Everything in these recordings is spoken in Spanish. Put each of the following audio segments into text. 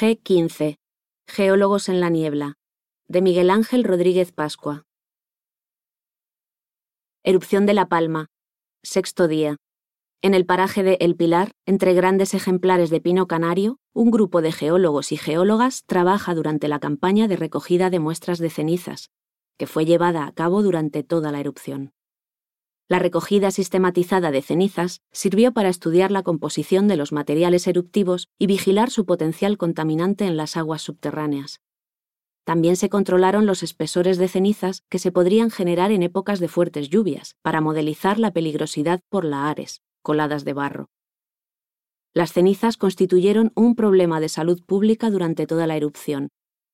G15. Geólogos en la niebla. De Miguel Ángel Rodríguez Pascua. Erupción de La Palma. Sexto día. En el paraje de El Pilar, entre grandes ejemplares de pino canario, un grupo de geólogos y geólogas trabaja durante la campaña de recogida de muestras de cenizas, que fue llevada a cabo durante toda la erupción. La recogida sistematizada de cenizas sirvió para estudiar la composición de los materiales eruptivos y vigilar su potencial contaminante en las aguas subterráneas. También se controlaron los espesores de cenizas que se podrían generar en épocas de fuertes lluvias, para modelizar la peligrosidad por la Ares, coladas de barro. Las cenizas constituyeron un problema de salud pública durante toda la erupción,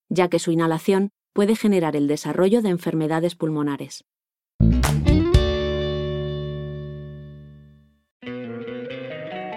ya que su inhalación puede generar el desarrollo de enfermedades pulmonares.